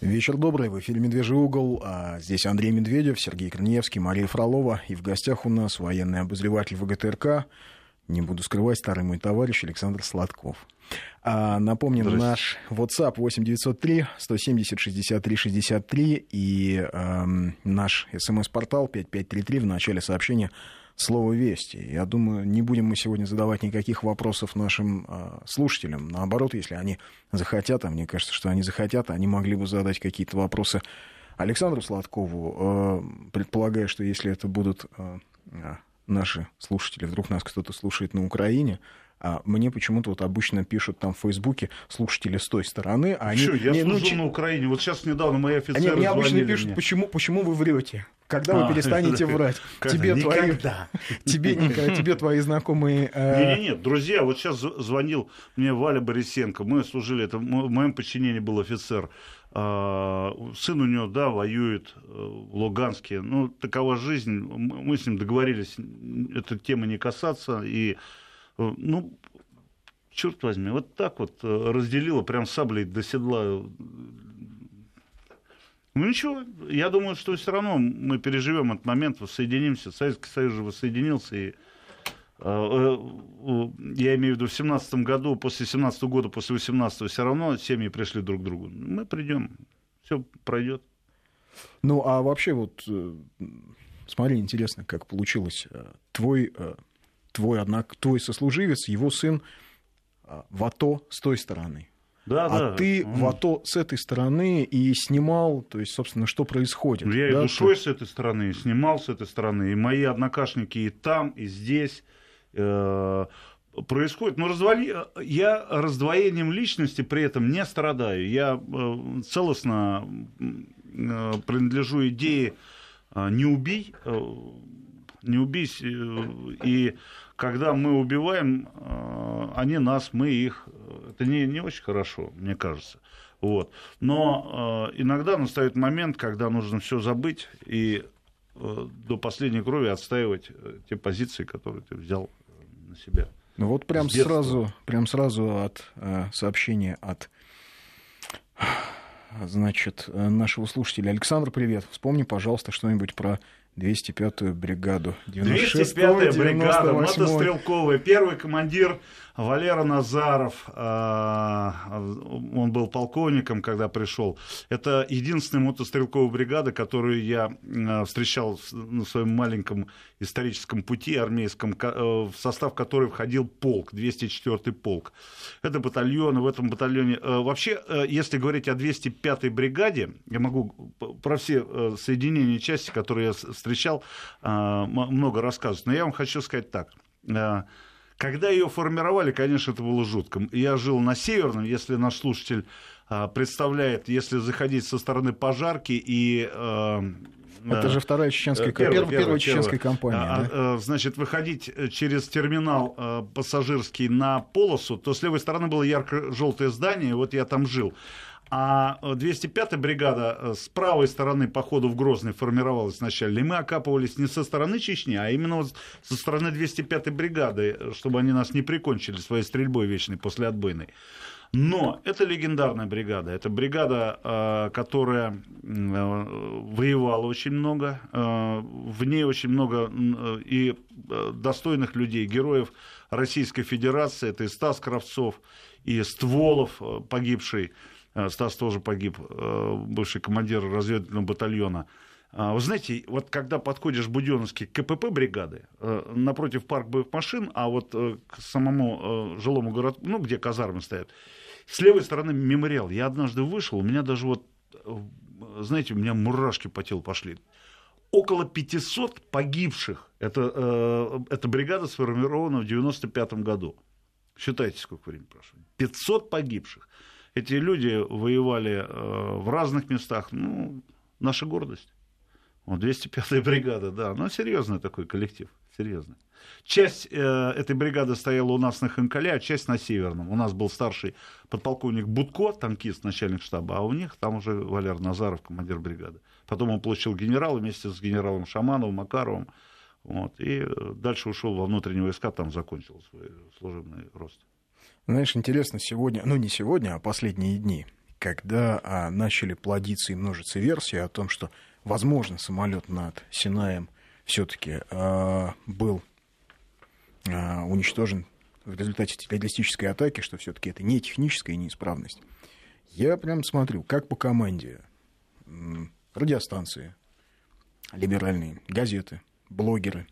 Вечер добрый, в эфире «Медвежий угол». А здесь Андрей Медведев, Сергей Корнеевский, Мария Фролова. И в гостях у нас военный обозреватель ВГТРК, не буду скрывать, старый мой товарищ Александр Сладков. А, напомним, наш WhatsApp 8903 170 63 63 и э, наш смс-портал 5533 в начале сообщения слово «Вести». Я думаю, не будем мы сегодня задавать никаких вопросов нашим э, слушателям. Наоборот, если они захотят, а мне кажется, что они захотят, они могли бы задать какие-то вопросы Александру Сладкову, э, предполагая, что если это будут э, наши слушатели, вдруг нас кто-то слушает на Украине, а мне почему-то вот обычно пишут там в Фейсбуке слушатели с той стороны. А они, Что, я не, служу ну, на Украине. Вот сейчас недавно мои офицеры они, мне обычно пишут, мне. Почему, почему вы врете? Когда а, вы перестанете врать? Тебе твои, тебе, тебе твои знакомые... Э... Нет, нет, друзья, вот сейчас звонил мне Валя Борисенко. Мы служили, это в моем подчинении был офицер. А, сын у него, да, воюет э, в Луганске. Ну, такова жизнь. Мы с ним договорились эту тему не касаться. И Э, ну, черт возьми, вот так вот разделила прям саблей до седла. Ну ничего, я думаю, что все равно мы переживем этот момент, воссоединимся. Советский Союз же воссоединился, и э, я имею в виду в 17 году, после 17 года, после 18 все равно семьи пришли друг к другу. Мы придем, все пройдет. Ну, а вообще вот, смотри, интересно, как получилось. Твой твой, однако, твой сослуживец, его сын в АТО с той стороны. Да, а да. ты mm. в АТО с этой стороны и снимал, то есть, собственно, что происходит. Ну, я да, и душой ты... с этой стороны, и снимал с этой стороны, и мои однокашники и там, и здесь э, происходит. Но развали... я раздвоением личности при этом не страдаю. Я э, целостно э, принадлежу идее э, «не убей», «не убей», э, и когда мы убиваем, они нас, мы их. Это не, не очень хорошо, мне кажется. Вот. Но э, иногда настает момент, когда нужно все забыть и э, до последней крови отстаивать те позиции, которые ты взял на себя. Ну вот прям сразу, прям сразу от э, сообщения от значит, нашего слушателя. Александр, привет. Вспомни, пожалуйста, что-нибудь про 205-ю бригаду. 205-я бригада, мотострелковая. Первый командир Валера Назаров, а, он был полковником, когда пришел. Это единственная мотострелковая бригада, которую я а, встречал на своем маленьком историческом пути армейском, э, в состав которой входил полк, 204-й полк. Это батальон, в этом батальоне... Э, вообще, э, если говорить о 205-й бригаде, я могу про все соединения части, которые я встречал, много рассказывать. Но я вам хочу сказать так когда ее формировали, конечно, это было жутко. Я жил на Северном, если наш слушатель а, представляет, если заходить со стороны пожарки и а, это же вторая чеченская, первая, первая, первая, первая чеченская компания. А, да? А, значит, выходить через терминал пассажирский на полосу, то с левой стороны было ярко-желтое здание, вот я там жил. А 205-я бригада э, с правой стороны по ходу в Грозный формировалась вначале. И мы окапывались не со стороны Чечни, а именно вот со стороны 205-й бригады, э, чтобы они нас не прикончили своей стрельбой вечной после отбойной. Но это легендарная бригада. Это бригада, э, которая воевала очень много. В ней очень много и достойных людей, героев Российской Федерации. Это и Стас Кравцов, и Стволов, погибший Э, Стас тоже погиб, э, бывший командир разведывательного батальона. А, вы знаете, вот когда подходишь в к КПП бригады, э, напротив парк боевых машин, а вот к самому жилому городку, ну, где казармы стоят, с левой стороны мемориал. Я однажды вышел, у меня даже вот, знаете, у меня мурашки по телу пошли. Около 500 погибших. Это, эта бригада сформирована в 95 году. Считайте, сколько времени прошло. 500 погибших. Эти люди воевали э, в разных местах. Ну, наша гордость. Вот 205-я бригада, да. Ну, серьезный такой коллектив. Серьезный. Часть э, этой бригады стояла у нас на Ханкале, а часть на Северном. У нас был старший подполковник Будко, танкист, начальник штаба, а у них там уже Валер Назаров, командир бригады. Потом он получил генерал вместе с генералом Шамановым, Макаровым. Вот, и э, дальше ушел во внутренние войска, там закончил свой служебный рост. Знаешь, интересно, сегодня, ну не сегодня, а последние дни, когда а, начали плодиться и множиться версии о том, что, возможно, самолет над Синаем все-таки а, был а, уничтожен в результате террористической атаки, что все-таки это не техническая неисправность. Я прям смотрю, как по команде радиостанции, либеральные, газеты, блогеры,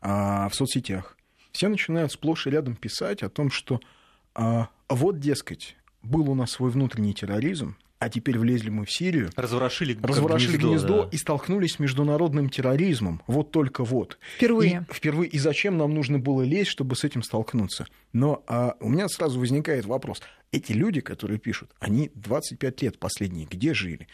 а в соцсетях. Все начинают сплошь и рядом писать о том, что вот, дескать, был у нас свой внутренний терроризм, а теперь влезли мы в Сирию. Разворошили, разворошили гнездо, гнездо да. и столкнулись с международным терроризмом. Вот только вот. Впервые. И, впервые. И зачем нам нужно было лезть, чтобы с этим столкнуться? Но а, у меня сразу возникает вопрос. Эти люди, которые пишут, они 25 лет последние где жили?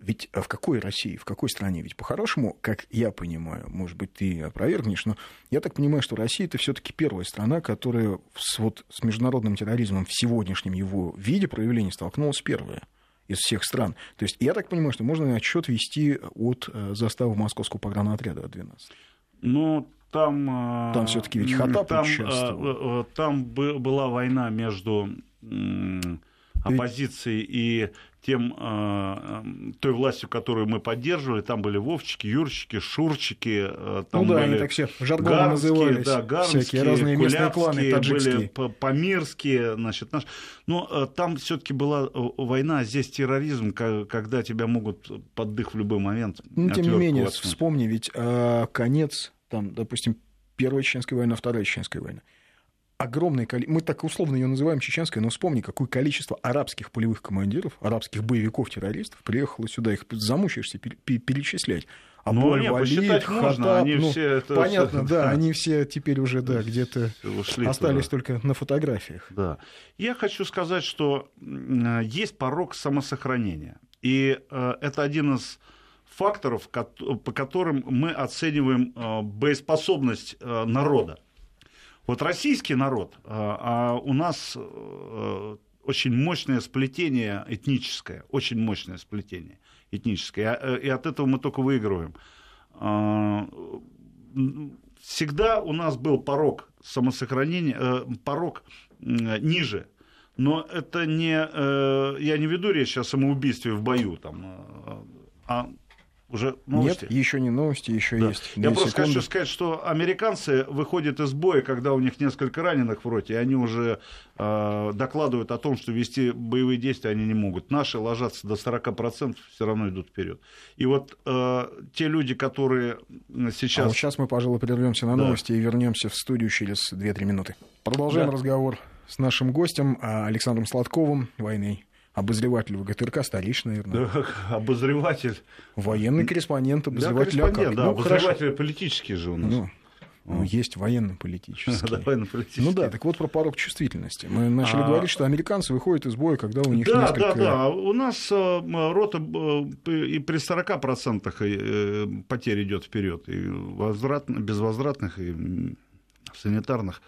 Ведь а в какой России, в какой стране? Ведь по-хорошему, как я понимаю, может быть, ты опровергнешь, но я так понимаю, что Россия это все-таки первая страна, которая с, вот, с международным терроризмом в сегодняшнем его виде проявления столкнулась первая из всех стран. То есть я так понимаю, что можно отчет вести от э, заставы московского погранотряда от 12. Ну, там... Э, там все таки ведь Хатап там, участвовал. Э, там была война между оппозицией и тем, э, той властью, которую мы поддерживали, там были Вовчики, Юрчики, Шурчики, э, там ну да, были они так все жаргоном назывались, да, Гарнские, всякие разные местные кланы, таджикские. были Памирские, значит, наш... но э, там все таки была война, здесь терроризм, когда тебя могут под дых в любой момент Ну, тем не менее, вспомни, ведь э, конец, там, допустим, Первая Чеченская война, Вторая Чеченская война огромное количество, мы так условно ее называем чеченской, но вспомни, какое количество арабских полевых командиров, арабских боевиков-террористов приехало сюда, их замучаешься перечислять. А ну, нет, можно, Хатаб, они ну, все это... Понятно, да, они все теперь уже, да, где-то остались туда. только на фотографиях. Да. Я хочу сказать, что есть порог самосохранения. И э, это один из факторов, по которым мы оцениваем э, боеспособность э, народа. Вот российский народ, а, а у нас э, очень мощное сплетение этническое, очень мощное сплетение этническое, э, и от этого мы только выигрываем. А, всегда у нас был порог самосохранения, э, порог ниже, но это не, я не веду речь о самоубийстве в бою, там, а уже новости? Нет, еще не новости, еще да. есть. Я просто секунды. хочу сказать, что американцы выходят из боя, когда у них несколько раненых в роте, и они уже э, докладывают о том, что вести боевые действия они не могут. Наши ложатся до 40%, все равно идут вперед. И вот э, те люди, которые сейчас... А вот сейчас мы, пожалуй, прервемся на новости да. и вернемся в студию через 2-3 минуты. Продолжаем да. разговор с нашим гостем Александром Сладковым, военный обозреватель ВГТРК, столичный, наверное. Да, обозреватель. Военный корреспондент, обозреватель. Да, корреспондент, да, ну, обозреватель хорошо. политический же у нас. Ну, ну, есть военно-политический. Да, военно-политический. Ну да, так вот про порог чувствительности. Мы начали а... говорить, что американцы выходят из боя, когда у них да, несколько... Да, да, да. У нас э, рота э, и при 40% э, потерь идет вперед, и возврат, безвозвратных, и санитарных.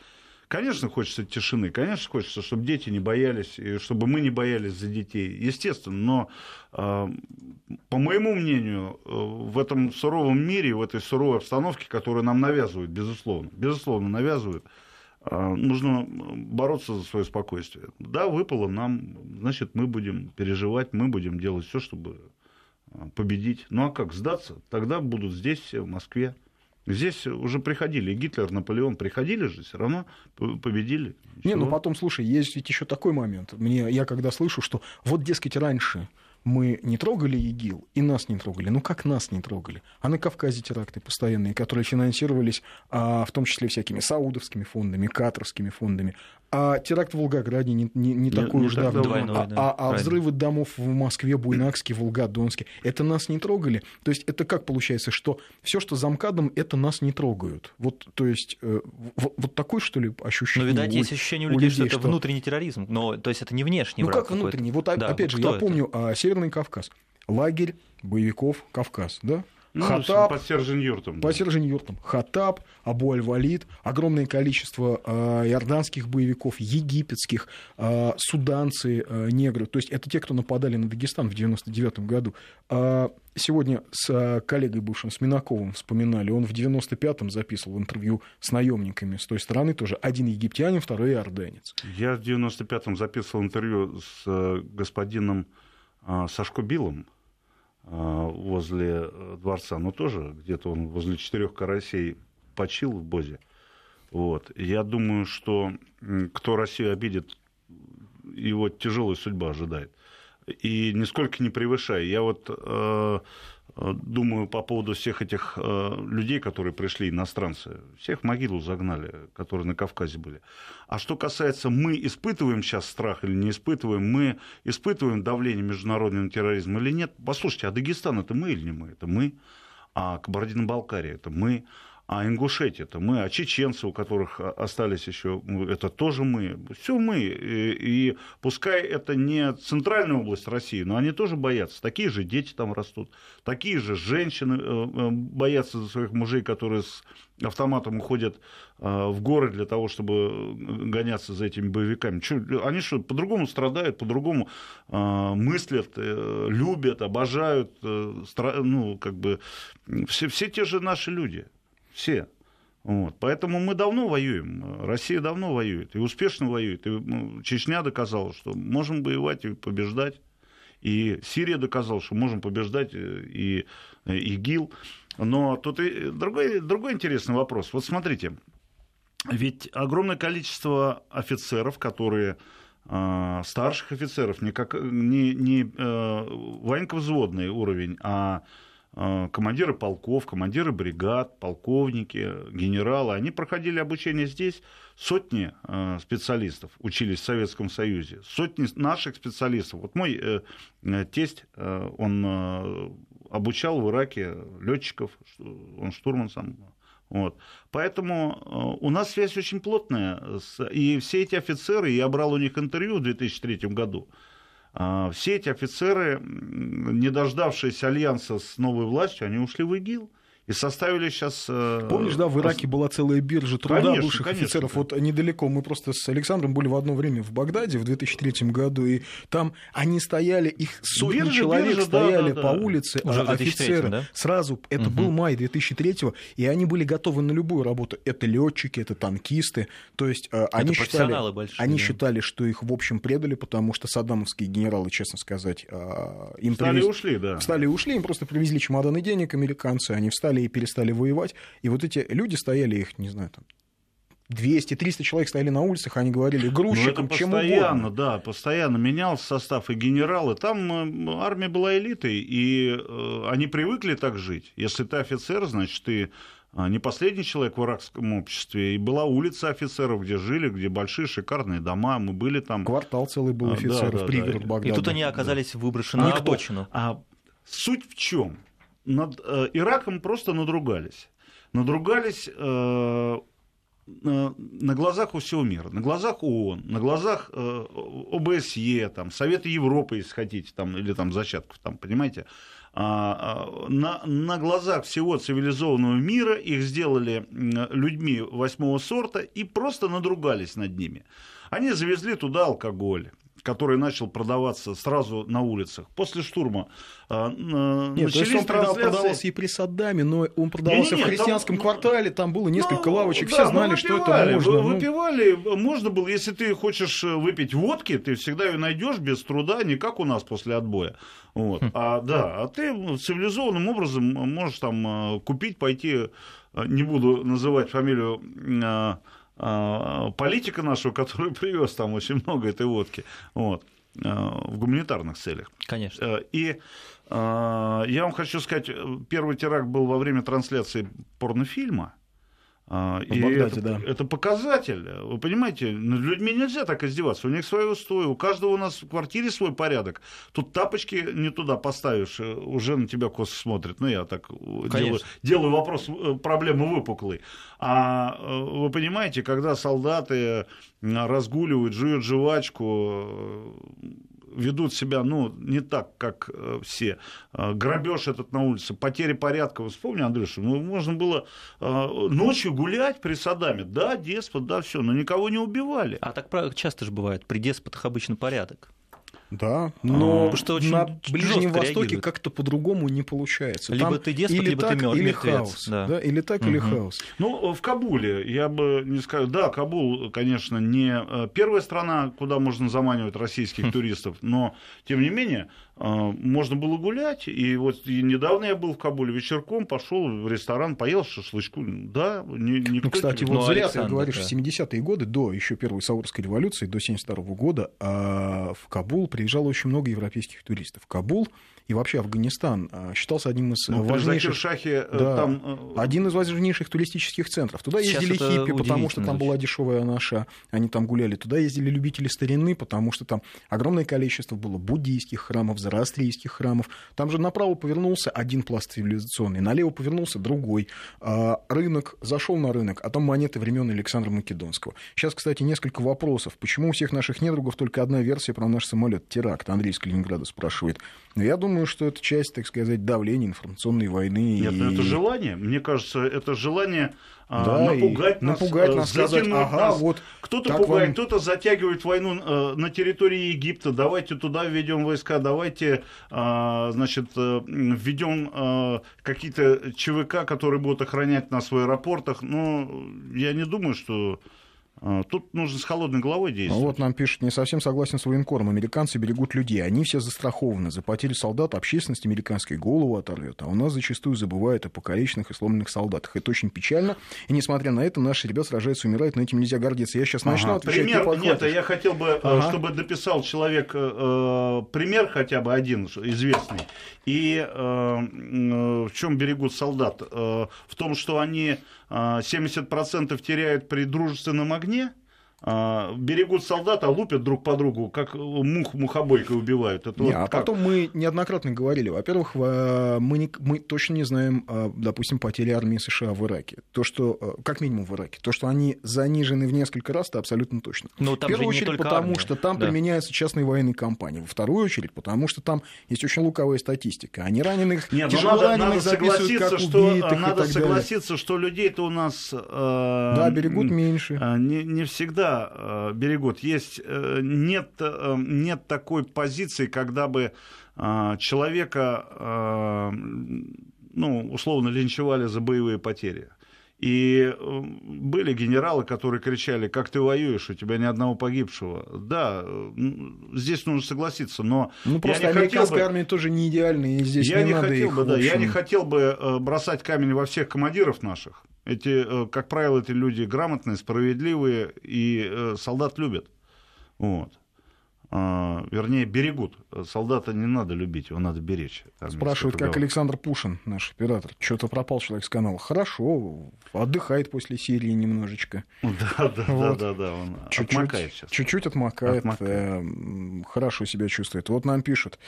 Конечно, хочется тишины, конечно, хочется, чтобы дети не боялись, и чтобы мы не боялись за детей, естественно, но, а, по моему мнению, э, в этом суровом мире, в этой суровой обстановке, которую нам навязывают, безусловно, безусловно навязывают, а, нужно бороться за свое спокойствие. Да, выпало нам, значит, мы будем переживать, мы будем делать все, чтобы а, победить. Ну а как, сдаться? Тогда будут здесь все, в Москве. Здесь уже приходили, Гитлер, Наполеон приходили же, все равно победили. Не, ну потом, слушай, есть ведь еще такой момент. Мне, я когда слышу, что вот, дескать, раньше мы не трогали ИГИЛ, и нас не трогали. Ну как нас не трогали? А на Кавказе теракты постоянные, которые финансировались а, в том числе всякими саудовскими фондами, катарскими фондами. А теракт в Волгограде не, не, не, не такой уж давно. Двойной, а, да, а, а взрывы домов в Москве, Буйнакске, Волгодонске, это нас не трогали. То есть это как получается, что все, что за МКАДом, это нас не трогают. Вот, то есть э, вот, вот такое, что ли, ощущение? Ну, видать, у, есть ощущение у людей, что это что... внутренний терроризм. Но, то есть это не внешний Ну, как внутренний? Вот да, опять же, я это? помню а, Северный Кавказ. Лагерь боевиков Кавказ, да? Ну, Хатаб, по Сержин-Юртам. По Сержин-Юртам. Хатаб, Абу Аль-Валид, огромное количество э, иорданских боевиков, египетских, э, суданцы, э, негры. То есть это те, кто нападали на Дагестан в 99 году. Э, сегодня с коллегой бывшим, с Минаковым вспоминали. Он в 95-м записывал интервью с наемниками с той стороны тоже. Один египтянин, второй иорданец. Я в 95-м записывал интервью с господином Сашко Билом возле дворца, но тоже где-то он возле четырех карасей почил в Бозе. Вот. Я думаю, что кто Россию обидит, его тяжелая судьба ожидает. И нисколько не превышая. Я вот э, думаю по поводу всех этих э, людей, которые пришли, иностранцы. Всех в могилу загнали, которые на Кавказе были. А что касается, мы испытываем сейчас страх или не испытываем, мы испытываем давление международного терроризма или нет. Послушайте, а Дагестан это мы или не мы? Это мы. А Кабардино-Балкария это мы а Ингушетия это мы, а чеченцы, у которых остались еще, это тоже мы. Все мы. И, и пускай это не центральная область России, но они тоже боятся. Такие же дети там растут, такие же женщины э, э, боятся за своих мужей, которые с автоматом уходят э, в горы для того, чтобы гоняться за этими боевиками. Что, они что, по-другому страдают, по-другому мыслят, любят, обожают, ну, как бы, все, все те же наши люди. Все. Вот. Поэтому мы давно воюем. Россия давно воюет. И успешно воюет. И ну, Чечня доказала, что можем воевать и побеждать. И Сирия доказала, что можем побеждать э, и ИГИЛ. Но тут и другой, другой интересный вопрос. Вот смотрите, ведь огромное количество офицеров, которые э, старших офицеров, не, как, не, не э, военковзводный уровень, а Э, командиры полков, командиры бригад, полковники, генералы, они проходили обучение здесь. Сотни э, специалистов учились в Советском Союзе, сотни наших специалистов. Вот мой э, тесть, он обучал в Ираке летчиков, он штурман сам. Вот. Поэтому у нас связь очень плотная. И все эти офицеры, я брал у них интервью в 2003 году, все эти офицеры, не дождавшись альянса с новой властью, они ушли в ИГИЛ и составили сейчас... Э, Помнишь, да, в Ираке была целая биржа труда конечно, бывших конечно, офицеров. Да. Вот недалеко, мы просто с Александром были в одно время в Багдаде в 2003 году, и там они стояли, их сотни биржа, человек биржа, стояли да, да, по да. улице, Уже а офицеры. Да? Сразу, это угу. был май 2003 и они были готовы на любую работу. Это летчики, это танкисты. То есть э, это они, считали, большие, они да. считали, что их в общем предали, потому что саддамовские генералы, честно сказать, э, им встали привез... и ушли, да. Встали и ушли, им просто привезли чемоданы денег американцы, они встали и перестали воевать. И вот эти люди стояли, их, не знаю, там, 200-300 человек стояли на улицах, они говорили грузчикам, чем постоянно, да, постоянно менялся состав и генералы. Там э, армия была элитой, и э, они привыкли так жить. Если ты офицер, значит, ты э, не последний человек в иракском обществе. И была улица офицеров, где жили, где большие шикарные дома. Мы были там. Квартал целый был офицеров, да, да, пригород да. Багдада. И тут они оказались да. выброшены на обочину. А суть в чем? Над э, Ираком просто надругались. Надругались э, на глазах у всего мира, на глазах ООН, на глазах э, ОБСЕ, там, Совета Европы, если хотите, там, или там зачатков, там, понимаете, а, а, на, на глазах всего цивилизованного мира их сделали людьми восьмого сорта и просто надругались над ними. Они завезли туда алкоголь, который начал продаваться сразу на улицах после штурма. А, Нет, начались то есть он трансляции... продавался и при Саддаме, но он продавался не, не, не, в христианском там, квартале, там было несколько ну, лавочек, да, все знали, что это можно. Ну. Выпивали, ну... можно было, если ты хочешь выпить водки, ты всегда ее найдешь без труда, не как у нас после отбоя. Вот. Хм. А, да, а ты цивилизованным образом можешь там купить, пойти, не буду называть фамилию а, политика нашего, который привез там очень много этой водки, вот, а, в гуманитарных целях. Конечно. Э, и а, я вам хочу сказать, первый теракт был во время трансляции порнофильма, а, и Багдаде, это, да. это показатель. Вы понимаете, над людьми нельзя так издеваться. У них свои устои, у каждого у нас в квартире свой порядок. Тут тапочки не туда поставишь, э, уже на тебя косо смотрят. Ну, я так делаю, делаю вопрос, э, проблемы выпуклый. А э, вы понимаете, когда солдаты разгуливают, жуют жвачку, ведут себя, ну, не так, как э, все. Э, грабеж этот на улице, потери порядка. Вспомни, Андрюша, ну, можно было э, ночью гулять при Саддаме. Да, деспот, да, все, но никого не убивали. А так часто же бывает, при деспотах обычно порядок. Да, но а, что очень на Ближнем Востоке как-то по-другому не получается. Либо Там ты деспот, или либо так, ты или мертвец. хаос. Да. Да, или так, угу. или хаос. Ну, в Кабуле, я бы не сказал... Да, Кабул, конечно, не э, первая страна, куда можно заманивать российских туристов, но, тем не менее, можно было гулять. И вот недавно я был в Кабуле вечерком, пошел в ресторан, поел шашлычку. Да, ни, никто... Ну, кстати, вот зря ты говоришь, да. в 70-е годы, до еще первой Саурской революции, до 72 -го года, а в Кабул приезжало очень много европейских туристов. Кабул и вообще Афганистан а, считался одним из ну, важнейших... Шахе, э, да, там... Э, один из важнейших туристических центров. Туда ездили хиппи, потому что там была дешевая наша, они там гуляли. Туда ездили любители старины, потому что там огромное количество было буддийских храмов, зороастрийских храмов. Там же направо повернулся один пласт цивилизационный, налево повернулся другой. А, рынок, зашел на рынок, а там монеты времен Александра Македонского. Сейчас, кстати, несколько вопросов. Почему у всех наших недругов только одна версия про наш самолет? Теракт. Андрей из Калининграда спрашивает. Но я думаю, что это часть, так сказать, давления информационной войны. Нет, ну, и... это желание. Мне кажется, это желание а, да, напугать нас, напугать э, нас, сказать, ага, нас. вот кто-то пугает, вам... кто-то затягивает войну э, на территории Египта. Давайте туда введем войска, давайте, э, значит, э, введем какие-то ЧВК, которые будут охранять нас в аэропортах. Но я не думаю, что а, тут нужно с холодной головой действовать. Ну, вот нам пишут, не совсем согласен с военкором. Американцы берегут людей. Они все застрахованы. За потери солдат общественность американской голову оторвет. А у нас зачастую забывают о покалеченных и сломленных солдатах. Это очень печально. И несмотря на это, наши ребята сражаются, умирают, но этим нельзя гордиться. Я сейчас начну ага. отвечать. Пример, нет, я хотел бы, э, ага. чтобы дописал человек э, пример хотя бы один известный. И э, э, в чем берегут солдат? Э, в том, что они 70% теряют при дружественном огне, а, берегут солдата, лупят друг по другу, как мух мухобойкой убивают. Это не, вот а как? потом мы неоднократно говорили, во-первых, мы, не, мы точно не знаем, а, допустим, потери армии США в Ираке. То, что, а, как минимум в Ираке, то, что они занижены в несколько раз, это абсолютно точно. Но в первую очередь, потому армия. что там да. применяются частные военные компании. Во вторую очередь, потому что там есть очень луковая статистика. Они раненых, Нет, ну тяжело надо, раненых надо согласиться, как что, убитых Надо согласиться, далее. что людей-то у нас... Э, да, берегут меньше. Не, не всегда Э, берегут. Есть, э, нет, э, нет такой позиции, когда бы человека, ну, условно, линчевали за боевые потери. И были генералы, которые кричали, как ты воюешь, у тебя ни одного погибшего. Да, здесь нужно согласиться, но... Ну, просто я не американская бы... армия тоже не идеальная, и здесь я не, не надо хотел их, бы, да, Я не хотел бы бросать камень во всех командиров наших. Эти, э, как правило, эти люди грамотные, справедливые, и э, солдат любят. Вот. А, вернее, берегут. Солдата не надо любить, его надо беречь. Спрашивают, как Александр Пушин, наш оператор. Что-то пропал человек с канала. Хорошо, отдыхает после Сирии немножечко. Да, да, вот. да, да, да, он чуть-чуть, отмокает сейчас. Чуть-чуть отмокает, отмокает. Э, хорошо себя чувствует. Вот нам пишут.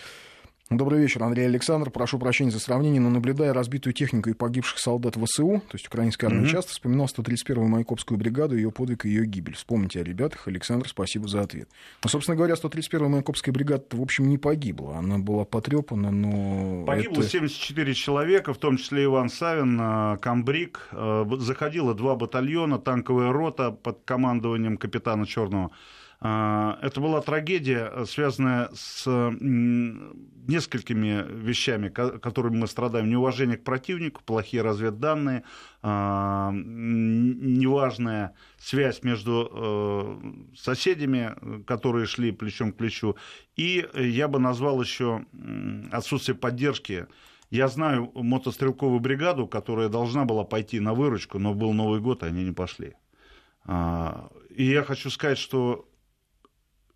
Добрый вечер, Андрей Александр. Прошу прощения за сравнение, но наблюдая разбитую технику и погибших солдат ВСУ, то есть украинской армии, mm-hmm. часто вспоминал 131-ю Майкопскую бригаду, ее подвиг и ее гибель. Вспомните о ребятах. Александр, спасибо за ответ. Ну, собственно говоря, 131-я Майкопская бригада, в общем, не погибла. Она была потрепана, но... Погибло это... 74 человека, в том числе Иван Савин, э, Камбрик. Э, заходило два батальона, танковая рота под командованием капитана Черного это была трагедия, связанная с несколькими вещами, которыми мы страдаем. Неуважение к противнику, плохие разведданные, а, неважная связь между э, соседями, которые шли плечом к плечу. И я бы назвал еще отсутствие поддержки я знаю мотострелковую бригаду, которая должна была пойти на выручку, но был Новый год, и они не пошли. А, и я хочу сказать, что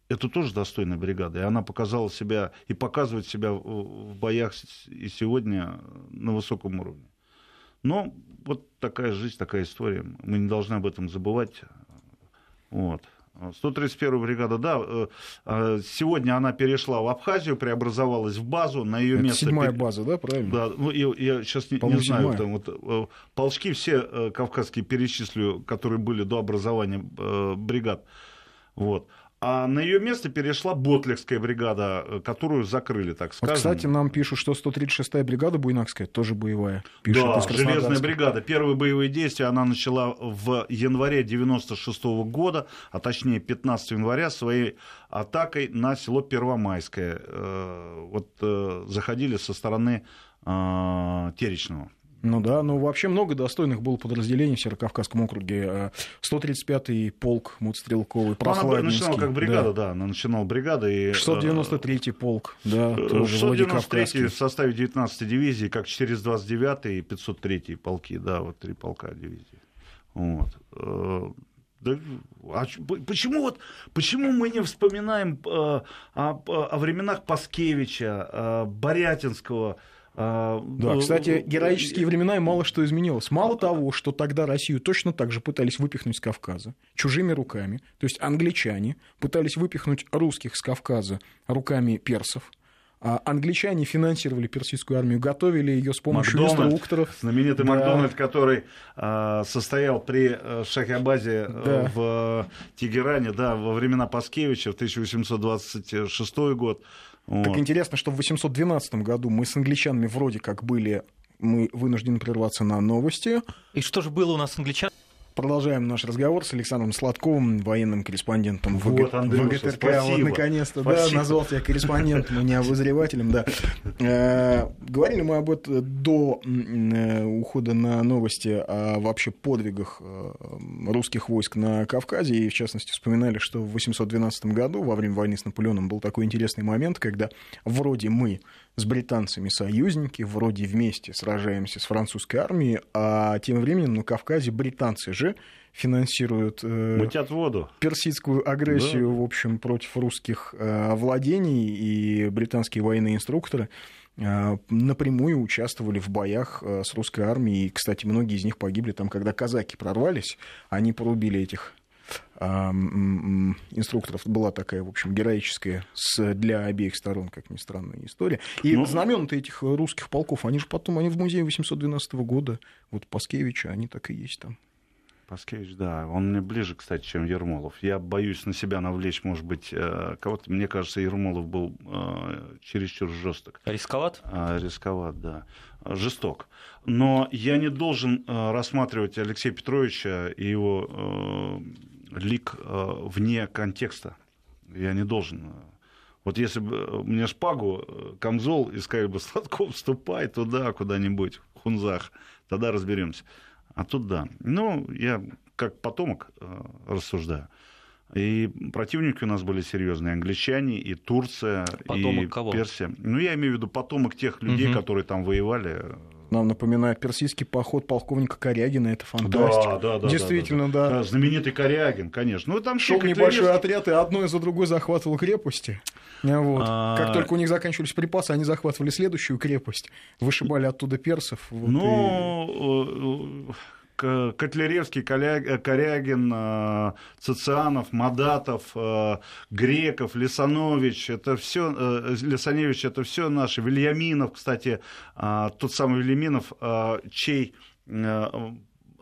это тоже достойная бригада, и она показала себя и показывает себя в боях и сегодня на высоком уровне. Но вот такая жизнь, такая история. Мы не должны об этом забывать. Вот. 131 бригада, да, э, э, сегодня она перешла в Абхазию, преобразовалась в базу, на ее место... седьмая база, да, правильно? Да, ну, я, я сейчас не, не знаю, там, вот, э, полчки все кавказские перечислю, которые были до образования бригад. Вот. А на ее место перешла Ботлихская бригада, э, которую закрыли, так скажем. Вот, кстати, нам пишут, что 136-я бригада Буйнакская тоже боевая. Пишут да, железная бригада. Первые боевые действия она начала в январе 96 -го года, а точнее 15 января, своей атакой на село Первомайское. Э, вот э, заходили со стороны Теречного Ну да, ну вообще много достойных было подразделений в Северокавказском округе. 135-й полк мотострелковый, Прохладнинский. Ну, она начинала как бригада, да, да она начинала бригада. И, 693-й полк, да, э, тоже 693-й в составе 19-й дивизии, как 429-й и 503-й полки, да, вот три полка дивизии. Вот. Э, да, а почему, вот, почему мы не вспоминаем э, о, о временах Паскевича, э, Борятинского, да, кстати, героические времена и мало что изменилось. Мало того, что тогда Россию точно так же пытались выпихнуть с Кавказа чужими руками. То есть англичане пытались выпихнуть русских с Кавказа руками персов. А англичане финансировали персидскую армию, готовили ее с помощью Макдональд, инструкторов. Знаменитый да. Макдональд, который э, состоял при э, Шахиабазе э, да. в Тегеране да, во времена Паскевича в 1826 год. Вот. Так интересно, что в 812 году мы с англичанами вроде как были, мы вынуждены прерваться на новости. И что же было у нас с англичанами? Продолжаем наш разговор с Александром Сладковым, военным корреспондентом вот, Андрюша, ВГТРК. Вот, наконец-то, да, назвал тебя корреспондентом, а не обозревателем, да. Э, говорили мы об этом до э, ухода на новости о вообще подвигах э, русских войск на Кавказе, и, в частности, вспоминали, что в 812 году, во время войны с Наполеоном, был такой интересный момент, когда вроде мы с британцами союзники, вроде вместе сражаемся с французской армией, а тем временем на Кавказе британцы же финансируют э, воду. персидскую агрессию, да. в общем, против русских э, владений, и британские военные инструкторы э, напрямую участвовали в боях э, с русской армией. И, кстати, многие из них погибли там, когда казаки прорвались, они порубили этих инструкторов была такая, в общем, героическая с, для обеих сторон, как ни странно, история. И ну, знамен этих русских полков, они же потом, они в музее 812 года, вот Паскевича, они так и есть там. Паскевич, да, он мне ближе, кстати, чем Ермолов. Я боюсь на себя навлечь, может быть, э, кого-то. Мне кажется, Ермолов был э, чересчур жесток. Рисковат? А, рисковат, да. Жесток. Но я не должен э, рассматривать Алексея Петровича и его лик э, вне контекста. Я не должен. Э, вот если бы мне шпагу, э, камзол, и сказали бы, Сладков, вступай туда куда-нибудь, в Хунзах, тогда разберемся. А тут да. Ну, я как потомок рассуждаю. И противники у нас были серьезные, англичане, и Турция, потомок и кого? Персия. Ну, я имею в виду потомок тех людей, угу. которые там воевали нам напоминает персидский поход полковника Корягина, это фантастика. Да, да, да. Действительно, да. да. да. знаменитый Корягин, конечно. Ну, там Шел небольшой отряд, и одной за другой захватывал крепости. Вот. А... Как только у них заканчивались припасы, они захватывали следующую крепость, вышибали оттуда персов. Вот, ну, и... Котляревский, э, Корягин, э, Цицианов, Мадатов, э, Греков, Лисанович, это все, Лисаневич, это все наши. Вильяминов, кстати, тот самый Вильяминов, чей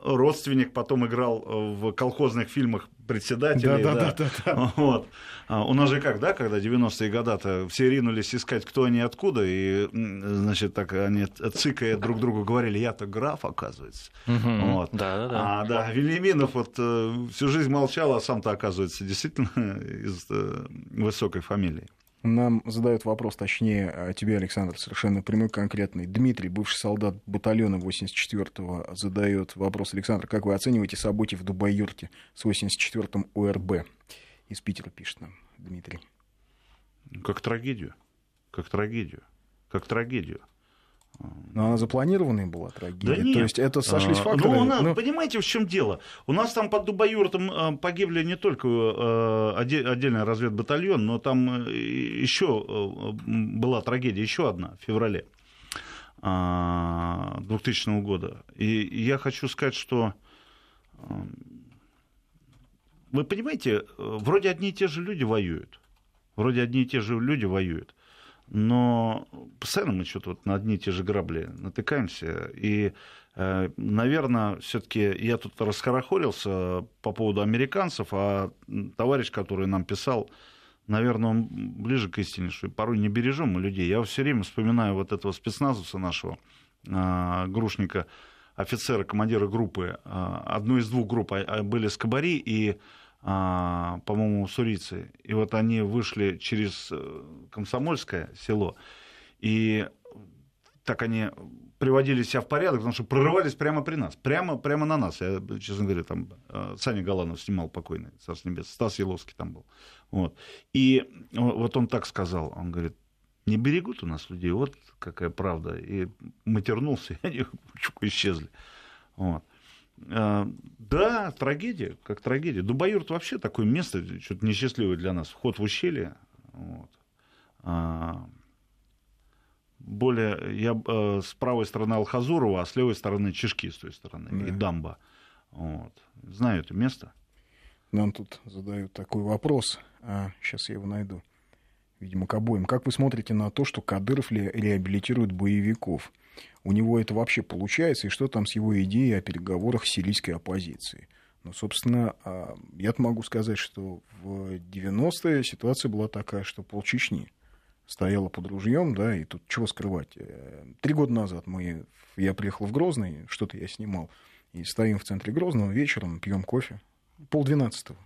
родственник потом играл в колхозных фильмах председателей. Да, да, да. да, да. Вот. А у нас же как, да, когда 90-е года-то все ринулись искать, кто они откуда, и, значит, так они цикая друг другу говорили, я-то граф, оказывается. Угу. Вот. Да, да, да. А, да, Вильяминов вот э, всю жизнь молчал, а сам-то, оказывается, действительно из э, высокой фамилии. Нам задают вопрос, точнее, тебе, Александр, совершенно прямой, конкретный. Дмитрий, бывший солдат батальона 84-го, задает вопрос. Александр, как вы оцениваете события в Дубай-Юрте с 84-м ОРБ? Из Питера пишет нам Дмитрий. Как трагедию. Как трагедию. Как трагедию. Но она запланированная была трагедия. Да нет. То есть это сошлись а, факторы. Ну, она, ну... Понимаете, в чем дело? У нас там под Дубаюртом э, погибли не только э, отдельный разведбатальон, но там э, еще была трагедия, еще одна в феврале 2000 года. И я хочу сказать, что вы понимаете, вроде одни и те же люди воюют. Вроде одни и те же люди воюют но постоянно мы что-то вот на одни и те же грабли натыкаемся. И, э, наверное, все-таки я тут раскорохорился по поводу американцев, а товарищ, который нам писал, наверное, он ближе к истине, что порой не бережем мы людей. Я все время вспоминаю вот этого спецназовца нашего, э, грушника, офицера, командира группы, э, одной из двух групп а, были Скобари и а, по-моему, уссурийцы. И вот они вышли через э, Комсомольское село, и так они приводили себя в порядок, потому что прорывались прямо при нас, прямо, прямо на нас. Я, честно говоря, там Саня Галанов снимал покойный, Царство Небес, Стас Еловский там был. Вот. И вот он так сказал, он говорит, не берегут у нас людей, вот какая правда. И матернулся, и они исчезли. Вот. А, да, трагедия, как трагедия. Дубаюрт вообще такое место, что-то несчастливое для нас. Вход в ущелье. Вот. А, более, я э, с правой стороны Алхазурова, а с левой стороны Чешки, с той стороны, да. и Дамба. Вот. Знаю это место. Нам тут задают такой вопрос, а сейчас я его найду видимо, к обоим. Как вы смотрите на то, что Кадыров ли реабилитирует боевиков? У него это вообще получается, и что там с его идеей о переговорах с сирийской оппозицией? Ну, собственно, а, я могу сказать, что в 90-е ситуация была такая, что пол Чечни стояла под ружьем, да, и тут чего скрывать. Э, три года назад мы, я приехал в Грозный, что-то я снимал, и стоим в центре Грозного вечером, пьем кофе, полдвенадцатого.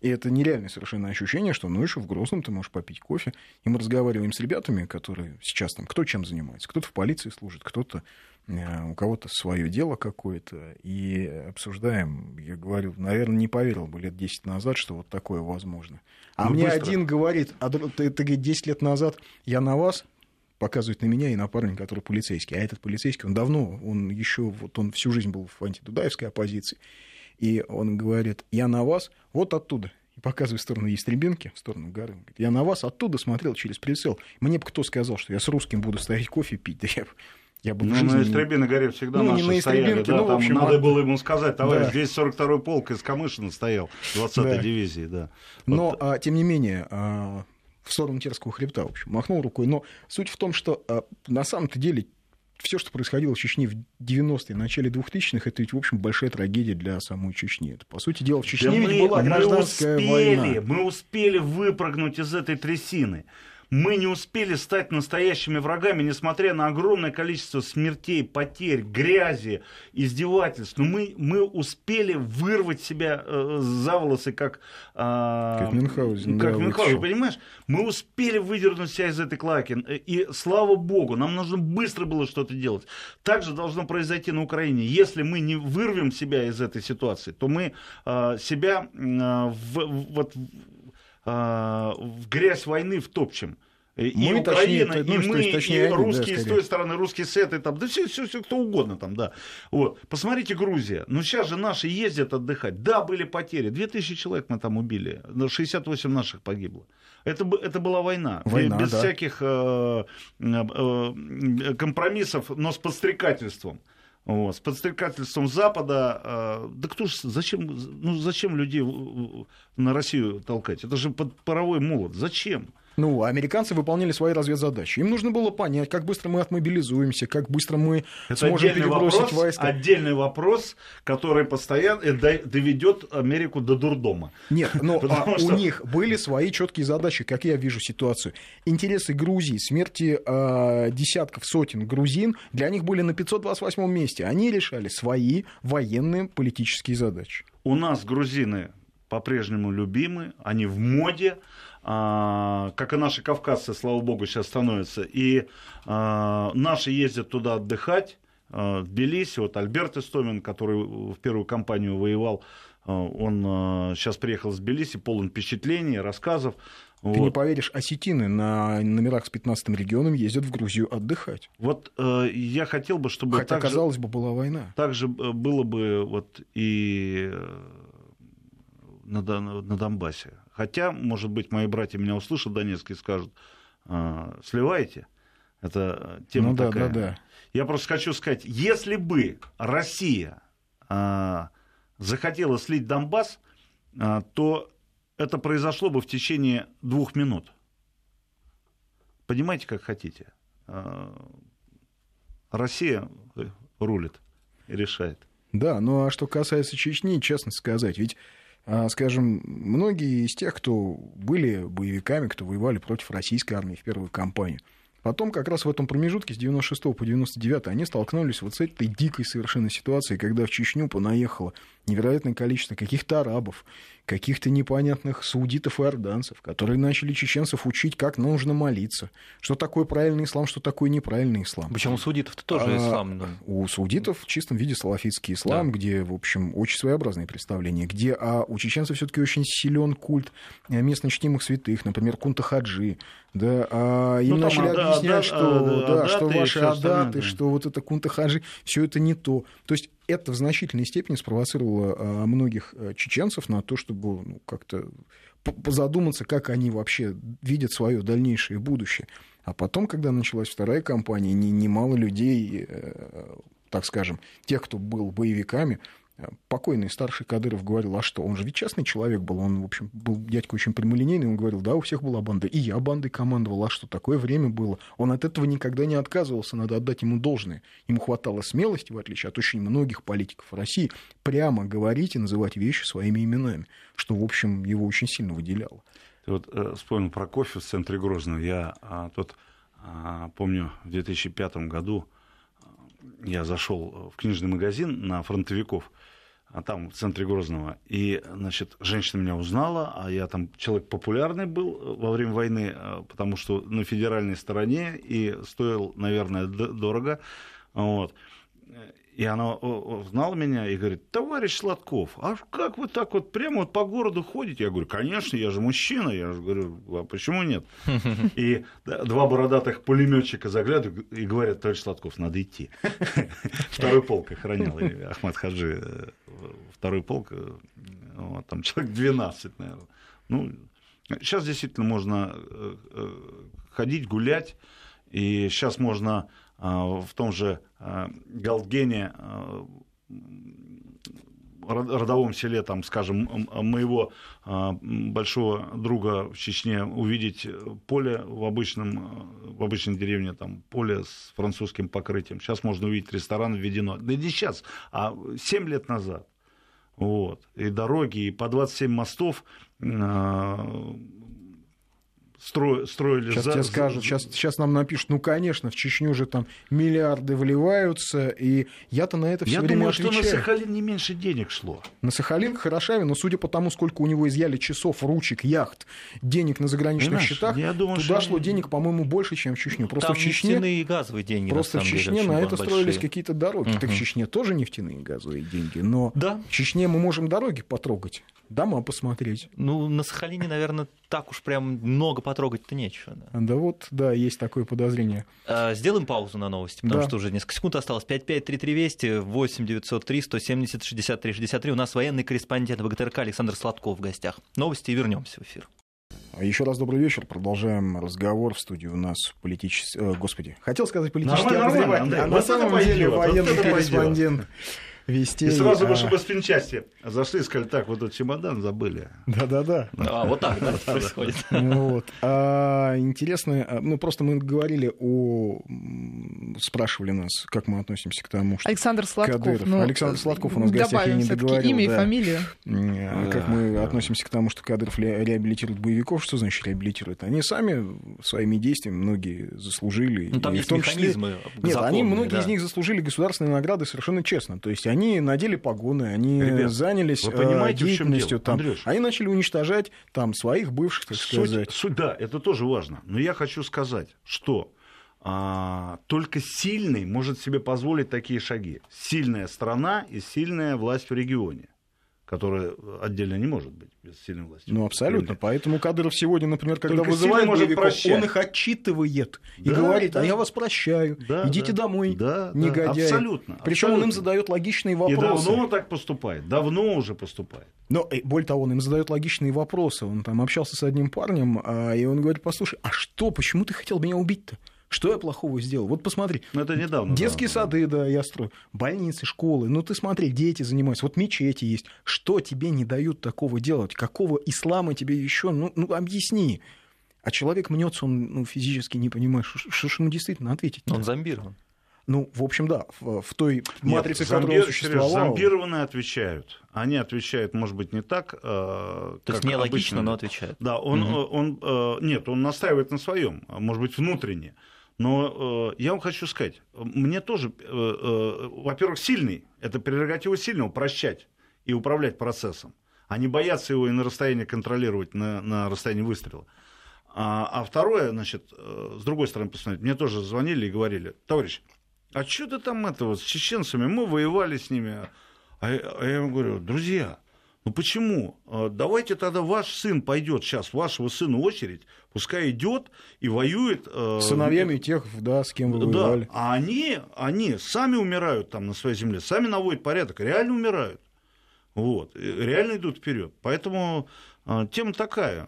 И это нереальное совершенно ощущение, что ну еще в Грозном ты можешь попить кофе. И мы разговариваем с ребятами, которые сейчас там, кто чем занимается. Кто-то в полиции служит, кто-то э, у кого-то свое дело какое-то. И обсуждаем, я говорю, наверное, не поверил бы лет 10 назад, что вот такое возможно. А ну, мне быстро. один говорит, а ты, ты, ты 10 лет назад я на вас, показывает на меня и на парня, который полицейский. А этот полицейский, он давно, он еще, вот он всю жизнь был в антидудаевской оппозиции. И он говорит, я на вас вот оттуда. И показывает в сторону Естребинки, в сторону горы. Говорит, я на вас оттуда смотрел через прицел. Мне бы кто сказал, что я с русским буду стоять кофе пить. Да я, я бы ну, жизни... на Истребино горе всегда ну, наши на стояли. Да, ну, там общем, надо а... было ему сказать, товарищ, да. здесь 42-й полк из Камышина стоял, 20-й да. дивизии. Да. Но, а, тем не менее, а, в сторону Терского хребта, в общем, махнул рукой. Но суть в том, что а, на самом-то деле все, что происходило в Чечне в 90-е, начале 2000-х, это ведь, в общем, большая трагедия для самой Чечни. Это, по сути дела, в Чечне да ведь мы, была гражданская мы успели, война. Мы успели выпрыгнуть из этой трясины мы не успели стать настоящими врагами, несмотря на огромное количество смертей, потерь, грязи, издевательств. Но мы, мы успели вырвать себя э, за волосы, как, э, как Мюнхгаузен. Как да, Мюнхгаузен, понимаешь? Мы успели выдернуть себя из этой клаки. И слава богу, нам нужно быстро было что-то делать. Так же должно произойти на Украине. Если мы не вырвем себя из этой ситуации, то мы э, себя э, в, вот а, в грязь войны втопчем. И мы, Украина, точнее, ну, и мы, точнее, и русские да, с той стороны, русские с этой, там, да все, все, все, кто угодно там, да. Вот. Посмотрите Грузия. Ну, сейчас же наши ездят отдыхать. Да, были потери. 2000 человек мы там убили. 68 наших погибло. Это, это была война. война без да. всяких э, э, компромиссов, но с подстрекательством. Вот, с подстрекательством Запада, э, да кто ж, зачем, ну, зачем людей на Россию толкать? Это же под паровой молот. Зачем? Ну, американцы выполняли свои разведзадачи. Им нужно было понять, как быстро мы отмобилизуемся, как быстро мы Это сможем перебросить вопрос, войска. Отдельный вопрос, который постоянно э, доведет Америку до дурдома. Нет, но а, что... у них были свои четкие задачи, как я вижу ситуацию. Интересы Грузии, смерти э, десятков, сотен грузин для них были на 528 месте. Они решали свои военные политические задачи. У нас грузины по-прежнему любимы, они в моде, как и наши кавказцы, слава богу, сейчас становятся. И а, наши ездят туда отдыхать, а, в Тбилиси. Вот Альберт Истомин, который в первую кампанию воевал, он сейчас приехал из Тбилиси, полон впечатлений, рассказов. Ты вот. не поверишь, осетины на номерах с 15-м регионом ездят в Грузию отдыхать. Вот э, я хотел бы, чтобы... Хотя, так казалось бы, была война. Так же было бы вот и на, на Донбассе. Хотя, может быть, мои братья меня услышат Донецк и скажут, «А, сливайте. Это тема ну, да, такая. Да, да. Я просто хочу сказать, если бы Россия а, захотела слить Донбасс, а, то это произошло бы в течение двух минут. Понимаете, как хотите. Россия рулит и решает. Да, ну а что касается Чечни, честно сказать, ведь скажем, многие из тех, кто были боевиками, кто воевали против российской армии в первую кампанию, Потом как раз в этом промежутке с 96 по 99 они столкнулись вот с этой дикой совершенно ситуацией, когда в Чечню понаехало невероятное количество каких-то арабов, каких-то непонятных саудитов и орданцев, которые начали чеченцев учить, как нужно молиться, что такое правильный ислам, что такое неправильный ислам. Причем у саудитов-то тоже а, ислам. Да. У саудитов в чистом виде салафитский ислам, да. где, в общем, очень своеобразные представления, где а у чеченцев все-таки очень силен культ местно чтимых святых, например, кунта хаджи, да, а им ну, начали ада, объяснять, что, ада, да, что ваши адаты, да. что вот это кунта хаджи, все это не то. То есть это в значительной степени спровоцировало а, многих э, чеченцев на то, чтобы ну, как-то задуматься, как они вообще видят свое дальнейшее будущее. А потом, когда началась вторая кампания, немало людей, э, так скажем, тех, кто был боевиками, покойный старший Кадыров говорил, а что, он же ведь частный человек был, он, в общем, был дядька очень прямолинейный, он говорил, да, у всех была банда, и я бандой командовал, а что, такое время было. Он от этого никогда не отказывался, надо отдать ему должное. Ему хватало смелости, в отличие от очень многих политиков России, прямо говорить и называть вещи своими именами, что, в общем, его очень сильно выделяло. Ты вот э, вспомнил про кофе в центре Грозного. Я а, тут а, помню, в 2005 году а, я зашел в книжный магазин на фронтовиков, а там в центре Грозного. И, значит, женщина меня узнала, а я там человек популярный был э, во время войны, э, потому что на федеральной стороне и стоил, наверное, дорого. Вот. И она узнала меня и говорит, товарищ Сладков, а как вы так вот прямо вот по городу ходите? Я говорю, конечно, я же мужчина. Я же говорю, а почему нет? И два бородатых пулеметчика заглядывают и говорят, товарищ Сладков, надо идти. Второй полк охранял Ахмад Хаджи, э, второй полк, э, вот, там человек 12, наверное. Ну, сейчас действительно можно э, ходить, гулять, и сейчас можно в том же Галдгене, родовом селе, там, скажем, моего большого друга в Чечне увидеть поле в, обычном, в обычной деревне, там, поле с французским покрытием. Сейчас можно увидеть ресторан введено. Да не сейчас, а 7 лет назад. Вот. И дороги, и по 27 мостов стро, строили. Сейчас за... тебе скажут, сейчас, сейчас нам напишут, ну, конечно, в Чечню же там миллиарды вливаются, и я-то на это все я время думаю, отвечаю. что на Сахалин не меньше денег шло. На Сахалин хорошаве, но судя по тому, сколько у него изъяли часов, ручек, яхт, денег на заграничных Понимаешь, счетах, я думаю, туда что... шло денег, по-моему, больше, чем в Чечню. Просто там в Чечне... нефтяные и газовые деньги, Просто в Чечне деле, на это большие. строились какие-то дороги. Угу. Так в Чечне тоже нефтяные и газовые деньги, но да. в Чечне мы можем дороги потрогать дома посмотреть. Ну, на Сахалине, наверное, так уж прям много потрогать-то нечего. Да. да вот, да, есть такое подозрение. А, сделаем паузу на новости, потому да. что уже несколько секунд осталось. 553320 8903 170 63 63. У нас военный корреспондент ВГТРК Александр Сладков в гостях. Новости и вернемся в эфир. Еще раз добрый вечер. Продолжаем разговор в студии у нас политический... Э, господи, хотел сказать политический обозреватель, а на самом деле военный корреспондент вести. И сразу бы, чтобы спинчасти зашли и сказали, так, вот этот чемодан забыли. Да-да-да. А, вот так да, происходит. Вот. А, интересно, а, ну просто мы говорили о... Спрашивали нас, как мы относимся к тому, что... Александр Сладков. Кадыров. Ну, Александр Сладков у нас в гостях, я не договорил. имя да. и фамилию. А, как мы относимся к тому, что Кадыров реабилитирует боевиков, что значит реабилитирует? Они сами своими действиями многие заслужили. Ну, там есть в том механизмы числе... Нет, они, многие да. из них заслужили государственные награды совершенно честно. То есть они надели погоны, они Ребят, занялись вы понимаете, деятельностью там. Андрюш, они начали уничтожать там своих бывших, так суть, сказать. Суть, да, это тоже важно. Но я хочу сказать, что а, только сильный может себе позволить такие шаги. Сильная страна и сильная власть в регионе которая отдельно не может быть без сильной власти. Ну, абсолютно. Поэтому Кадыров сегодня, например, когда Только вызывает боевиков, он их отчитывает и да, говорит, а да. а я вас прощаю, да, идите да, домой, да, негодяи. Абсолютно. Причем он им задает логичные вопросы. И давно он так поступает, давно уже поступает. Но, э, более того, он им задает логичные вопросы. Он там общался с одним парнем, а, и он говорит, послушай, а что, почему ты хотел меня убить-то? Что я плохого сделал? Вот посмотри. Ну, это недавно. Детские да, сады, да, я строю. Больницы, школы. Ну, ты смотри, дети занимаются. Вот мечети есть. Что тебе не дают такого делать? Какого ислама тебе еще? Ну, ну объясни. А человек мнется, он ну, физически не понимает, что же ему действительно ответить. Он зомбирован. Ну, в общем, да, в, в той матрице, Нет, которая он существовал... Зомбированные отвечают. Они отвечают, может быть, не так, э, То есть не логично, но отвечают. Да, он, угу. он, он, э, нет, он настаивает на своем, может быть, внутренне Но э, я вам хочу сказать, мне тоже, э, э, во-первых, сильный, это прерогатива сильного прощать и управлять процессом, а не бояться его и на расстоянии контролировать, на, на расстоянии выстрела. А, а второе, значит, э, с другой стороны посмотреть, мне тоже звонили и говорили, товарищ, а что ты там это вот с чеченцами, мы воевали с ними. А, а я ему говорю, друзья, ну почему? А давайте тогда ваш сын пойдет сейчас, вашего сына очередь, пускай идет и воюет. Э, Сыновьями тех, да, с кем вы воевали. Да, а они, они сами умирают там на своей земле, сами наводят порядок, реально умирают. Вот, реально идут вперед. Поэтому э, тема такая.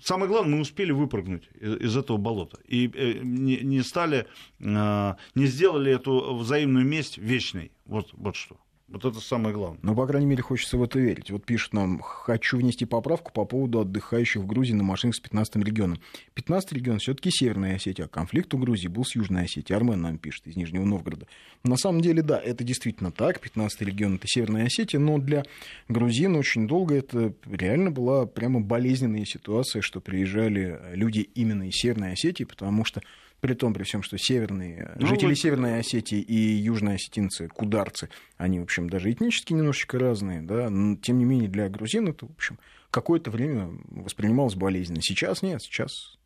Самое главное, мы успели выпрыгнуть из этого болота. И э, не стали, не сделали эту взаимную месть вечной. Вот, вот что. Вот это самое главное. Ну, по крайней мере, хочется в это верить. Вот пишут нам, хочу внести поправку по поводу отдыхающих в Грузии на машинах с 15 регионом. 15 регион все-таки Северная Осетия, а конфликт у Грузии был с Южной Осетией. Армен нам пишет из Нижнего Новгорода. На самом деле, да, это действительно так. 15 регион это Северная Осетия, но для грузин очень долго это реально была прямо болезненная ситуация, что приезжали люди именно из Северной Осетии, потому что при том, при всем, что северные, ну, жители вот... Северной Осетии и южные осетинцы, кударцы, они, в общем, даже этнически немножечко разные, да, но, тем не менее, для грузин это, в общем, какое-то время воспринималось болезненно. Сейчас нет, сейчас,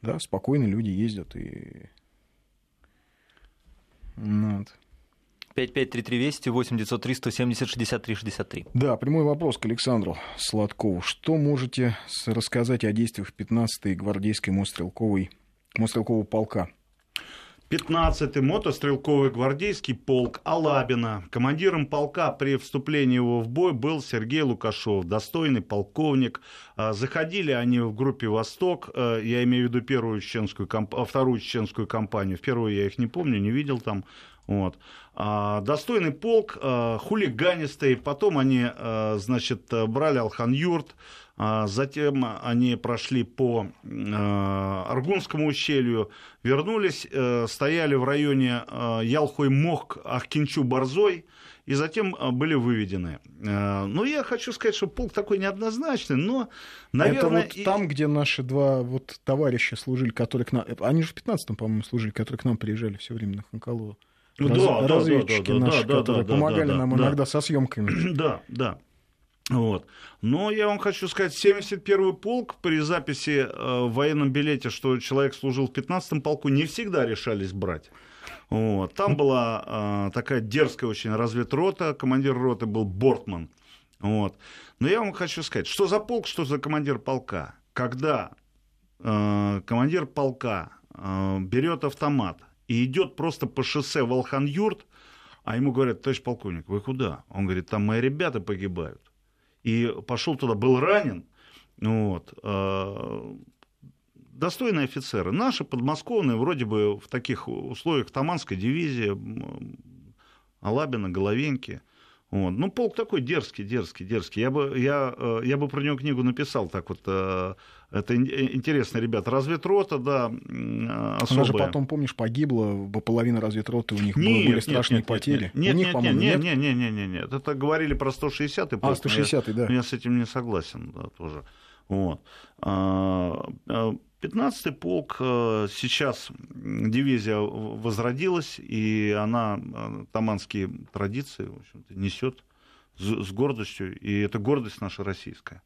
да, спокойно люди ездят и... Ну, вот. 553320 8903 170 63 63. Да, прямой вопрос к Александру Сладкову. Что можете рассказать о действиях 15-й гвардейской мотострелковой мотострелкового полка. 15-й мотострелковый гвардейский полк Алабина. Командиром полка при вступлении его в бой был Сергей Лукашов, достойный полковник. А, заходили они в группе «Восток», а, я имею в виду первую чеченскую, а, вторую чеченскую компанию. В первую я их не помню, не видел там. Вот. Достойный полк, хулиганистый. Потом они, значит, брали Алхан-Юрт, а затем они прошли по э, Аргунскому ущелью, вернулись, э, стояли в районе э, Ялхой-Мох, Ахкинчу-Борзой, и затем были выведены. Ну, я хочу сказать, что полк такой неоднозначный, но, наверное... Это вот там, где наши два вот товарища служили, которые к нам... Они же в 15-м, по-моему, служили, которые к нам приезжали все время на Ханкалова. Ну, Раз... да, разведчики да, да, наши, да, которые да, помогали да, нам да, иногда со съемками. Да, да. Вот. Но я вам хочу сказать, 71-й полк при записи э, в военном билете, что человек служил в 15-м полку, не всегда решались брать. Вот. Там была э, такая дерзкая очень разведрота, командир роты был Бортман. Вот. Но я вам хочу сказать, что за полк, что за командир полка. Когда э, командир полка э, берет автомат и идет просто по шоссе Волхан-Юрт, а ему говорят, товарищ полковник, вы куда? Он говорит, там мои ребята погибают и пошел туда, был ранен. Вот. А, достойные офицеры. Наши подмосковные, вроде бы в таких условиях Таманской дивизии, Алабина, Головеньки. Вот. Ну, полк такой дерзкий, дерзкий, дерзкий. Я бы, я, э, я бы про него книгу написал так вот. Э, это э, интересно, ребята. Разведрота, да, особая. Она же потом, помнишь, погибла, половина разведроты у них нет, были нет, страшные нет, потери. Нет, у нет, них, нет, нет, нет, нет, нет, нет, нет. Это говорили про 160 и полк. А, 160, да. Я, я с этим не согласен, да, тоже. Вот. А, а, 15-й а, полк э, сейчас дивизия возродилась, и она э, таманские традиции в несет с гордостью, и это гордость наша российская.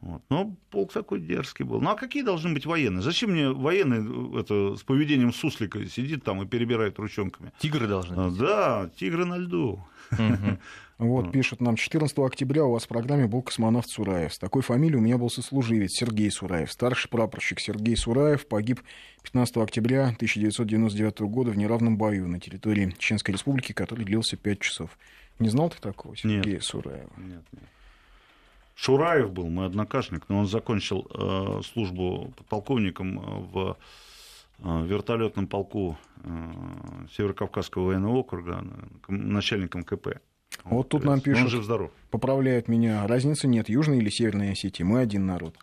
Вот. Но полк такой дерзкий был. Ну а какие должны быть военные? Зачем мне военный это, с поведением суслика сидит там и перебирает ручонками? Тигры должны быть. Да, тигры на льду. Вот, пишут нам, 14 октября у вас в программе был космонавт Сураев. С такой фамилией у меня был сослуживец Сергей Сураев. Старший прапорщик Сергей Сураев погиб 15 октября 1999 года в неравном бою на территории Чеченской Республики, который длился 5 часов. Не знал ты такого Сергея нет. Сураева? Нет, нет. Шураев был мой однокашник, но он закончил э, службу подполковником в э, вертолетном полку э, Северокавказского военного округа, начальником КП. Вот, вот тут нам пишут, он жив здоров. поправляют меня, разницы нет, Южной или Северной Осетии, мы один народ.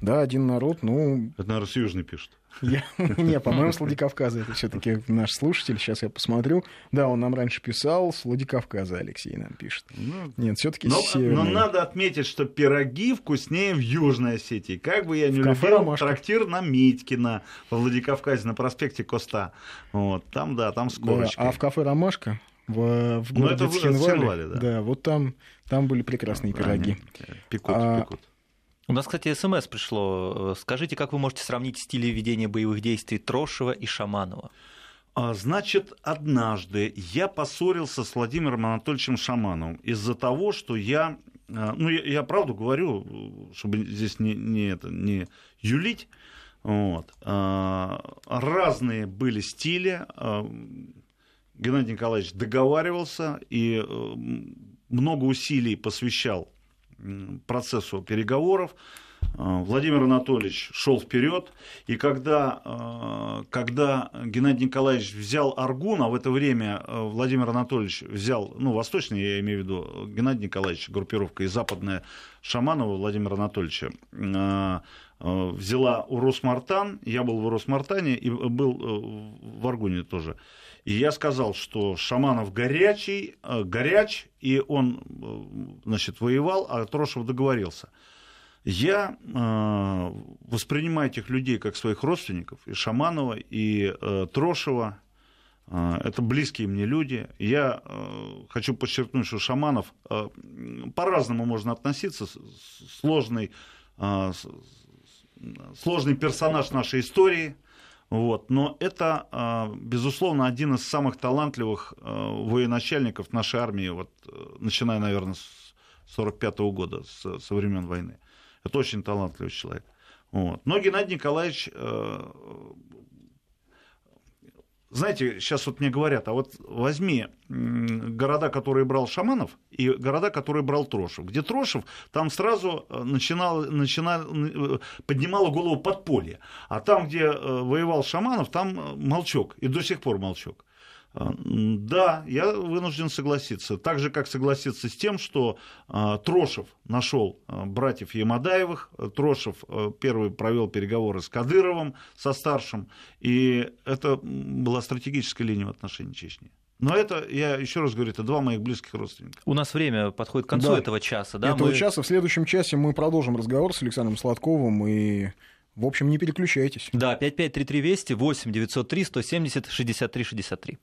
Да, один народ, ну... Это, наверное, с Южной пишет. Я... Не, по-моему, с Владикавказа это все таки наш слушатель. Сейчас я посмотрю. Да, он нам раньше писал, с Владикавказа Алексей нам пишет. Ну, Нет, все таки но, но надо отметить, что пироги вкуснее в Южной Осетии. Как бы я не любил Ромашка. трактир на Митькина во Владикавказе на проспекте Коста. Вот, там, да, там с корочкой. Да, а в кафе «Ромашка» в, в городе ну, Цхинвале, да. да, вот там, там были прекрасные пироги. Пекут, а, пекут. У нас, кстати, смс пришло. Скажите, как вы можете сравнить стили ведения боевых действий Трошева и Шаманова? А, значит, однажды я поссорился с Владимиром Анатольевичем Шамановым из-за того, что я, а, ну, я, я правду говорю, чтобы здесь не, не, это, не юлить, вот, а, разные были стили, Геннадий Николаевич договаривался и э, много усилий посвящал процессу переговоров. Э, Владимир Анатольевич шел вперед, и когда, э, когда Геннадий Николаевич взял Аргун, а в это время э, Владимир Анатольевич взял, ну, восточный, я имею в виду, Геннадий Николаевич, группировка и западная Шаманова Владимира Анатольевича, взяла Урус-Мартан, я был в Урус-Мартане и был в Аргуне тоже. И я сказал, что Шаманов горячий, э, горяч, и он, э, значит, воевал, а Трошев договорился. Я э, воспринимаю этих людей как своих родственников, и Шаманова, и э, Трошева. Э, это близкие мне люди. Я э, хочу подчеркнуть, что Шаманов э, по-разному можно относиться, сложный, э, сложный персонаж нашей истории – вот. Но это, а, безусловно, один из самых талантливых а, военачальников нашей армии, вот, э, начиная, наверное, с 1945 года, со времен войны. Это очень талантливый человек. Вот. Но Геннадий Николаевич э, знаете, сейчас вот мне говорят, а вот возьми города, которые брал Шаманов, и города, которые брал Трошев. Где Трошев, там сразу э, начинал, начинал, э, поднимало голову подполье. А там, где э, воевал Шаманов, там молчок, и до сих пор молчок. А, да, я вынужден согласиться. Так же, как согласиться с тем, что а, Трошев нашел а, братьев Ямадаевых, Трошев первый провел переговоры с Кадыровым, со старшим, и это была стратегическая линия в отношении Чечни. Но это, я еще раз говорю, это два моих близких родственника. У нас время подходит к концу да. этого часа. Да? Этого мы... часа. В следующем часе мы продолжим разговор с Александром Сладковым и в общем, не переключайтесь. Да, 5533 Вести, 8 903 170 63 63.